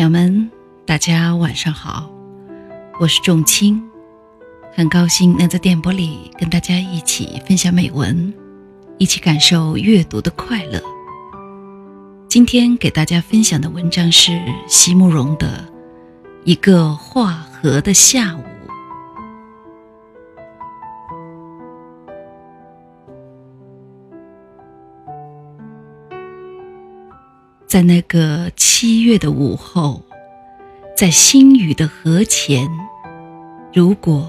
朋友们，大家晚上好，我是仲青，很高兴能在电波里跟大家一起分享美文，一起感受阅读的快乐。今天给大家分享的文章是席慕容的《一个画荷的下午》。在那个七月的午后，在星雨的河前，如果，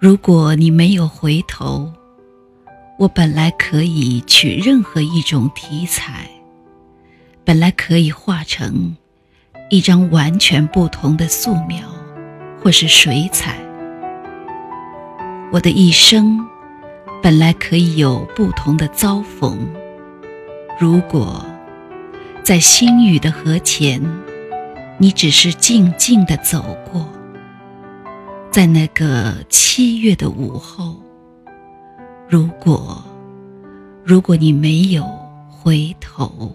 如果你没有回头，我本来可以取任何一种题材，本来可以画成一张完全不同的素描，或是水彩。我的一生本来可以有不同的遭逢，如果。在星雨的河前，你只是静静的走过。在那个七月的午后，如果，如果你没有回头。